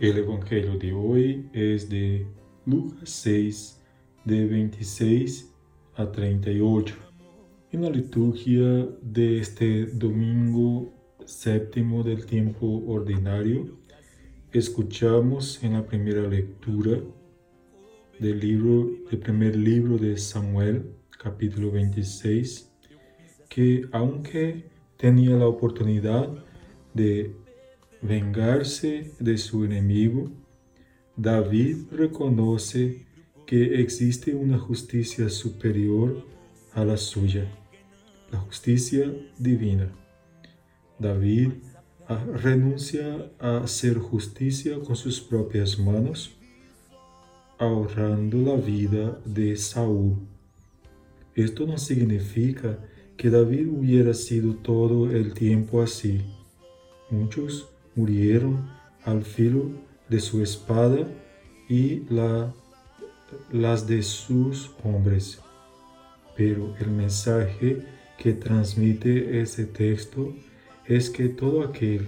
El Evangelio de hoy es de Lucas 6, de 26 a 38. En la liturgia de este domingo séptimo del tiempo ordinario, escuchamos en la primera lectura del libro, del primer libro de Samuel, capítulo 26, que aunque tenía la oportunidad de vengarse de su enemigo, David reconoce que existe una justicia superior a la suya, la justicia divina. David renuncia a hacer justicia con sus propias manos, ahorrando la vida de Saúl. Esto no significa que David hubiera sido todo el tiempo así. Muchos murieron al filo de su espada y la, las de sus hombres. Pero el mensaje que transmite ese texto es que todo aquel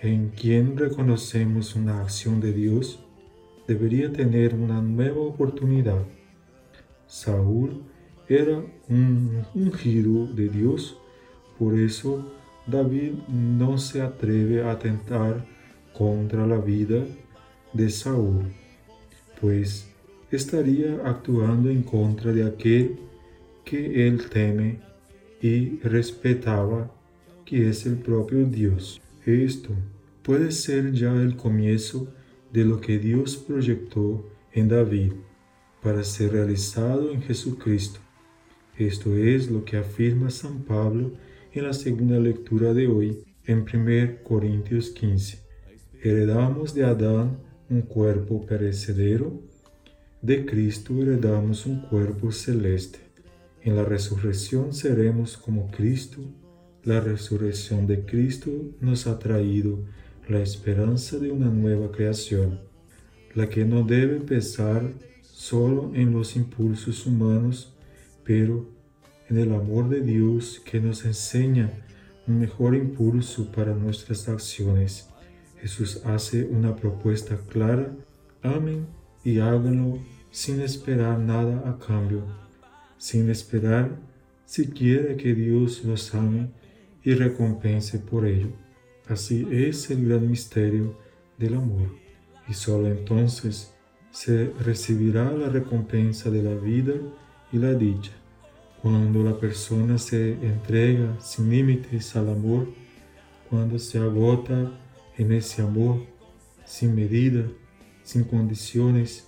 en quien reconocemos una acción de Dios debería tener una nueva oportunidad. Saúl era un ungido de Dios, por eso David no se atreve a atentar contra la vida de Saúl, pues estaría actuando en contra de aquel que él teme y respetaba, que es el propio Dios. Esto puede ser ya el comienzo de lo que Dios proyectó en David para ser realizado en Jesucristo. Esto es lo que afirma San Pablo en la segunda lectura de hoy, en 1 Corintios 15. Heredamos de Adán un cuerpo perecedero, de Cristo heredamos un cuerpo celeste. En la resurrección seremos como Cristo. La resurrección de Cristo nos ha traído la esperanza de una nueva creación, la que no debe pesar solo en los impulsos humanos, pero en el amor de Dios que nos enseña un mejor impulso para nuestras acciones. Jesús hace una propuesta clara, amen y háganlo sin esperar nada a cambio, sin esperar siquiera que Dios los ame y recompense por ello. Así es el gran misterio del amor, y solo entonces se recibirá la recompensa de la vida y la dicha. Cuando la persona se entrega sin límites al amor, cuando se agota en ese amor, sin medida, sin condiciones,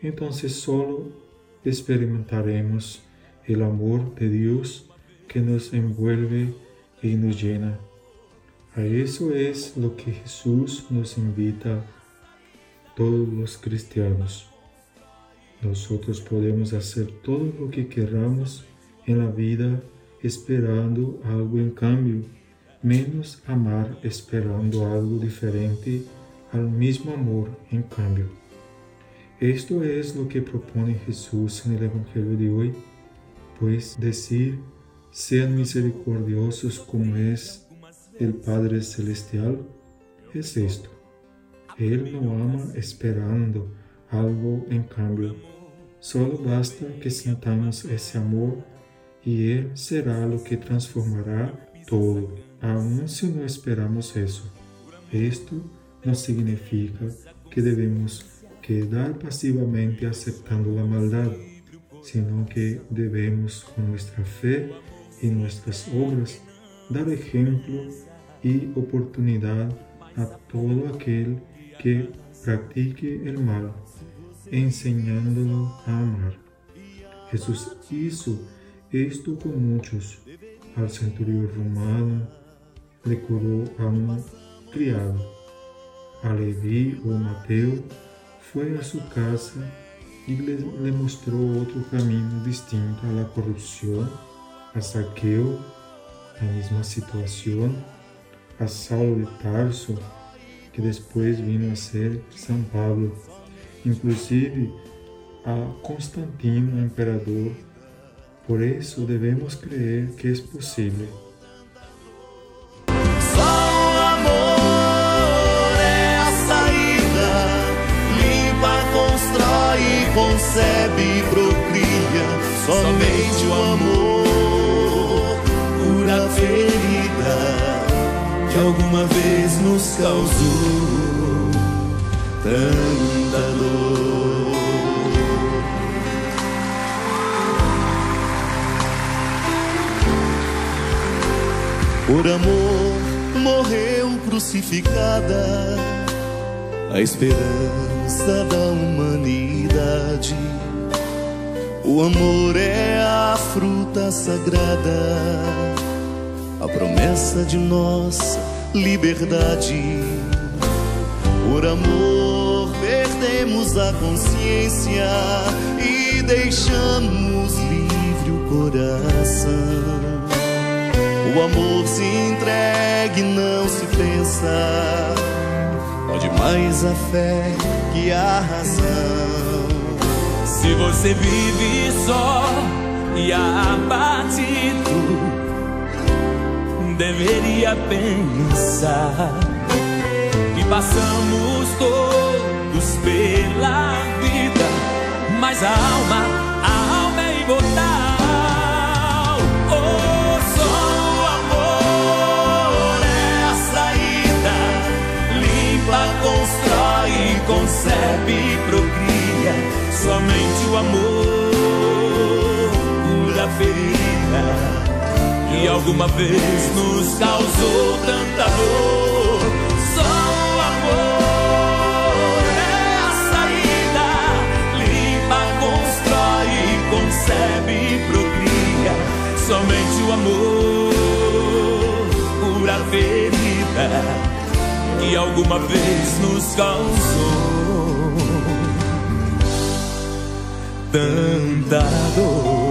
entonces solo experimentaremos el amor de Dios que nos envuelve y nos llena. A eso es lo que Jesús nos invita a todos los cristianos. Nosotros podemos hacer todo lo que queramos en la vida esperando algo en cambio, menos amar esperando algo diferente al mismo amor en cambio. Esto es lo que propone Jesús en el Evangelio de hoy, pues decir, sean misericordiosos como es el Padre Celestial es esto. Él no ama esperando algo en cambio. Solo basta que sintamos ese amor y Él será lo que transformará todo, aun si no esperamos eso. Esto no significa que debemos quedar pasivamente aceptando la maldad, sino que debemos con nuestra fe y nuestras obras dar ejemplo y oportunidad a todo aquel que practique el mal, enseñándolo a amar. Jesús hizo esto con muchos. Al centurión romano le curó a un criado. A Leví o Mateo fue a su casa y le, le mostró otro camino distinto a la corrupción, a Saqueo, la misma situación, a Saulo de Tarso, que depois vino a ser São Paulo, inclusive a Constantino, imperador. Por isso devemos crer que é possível. Só o amor é a saída, limpa, constrói, concebe, procria. Somente o amor cura a ferida que alguma vez nos causou tanta dor. Por amor morreu crucificada a esperança da humanidade. O amor é a fruta sagrada, a promessa de nossa liberdade. Por amor perdemos a consciência e deixamos livre o coração. O amor se entregue, não se pensa. Pode mais a fé que a razão. Se você vive só e abatido, deveria pensar que passamos todos pela vida, mas a alma, alguma vez nos causou tanta dor. Só o amor é a saída, limpa, constrói, concebe, procria. Somente o amor cura a ferida que alguma vez nos causou tanta dor.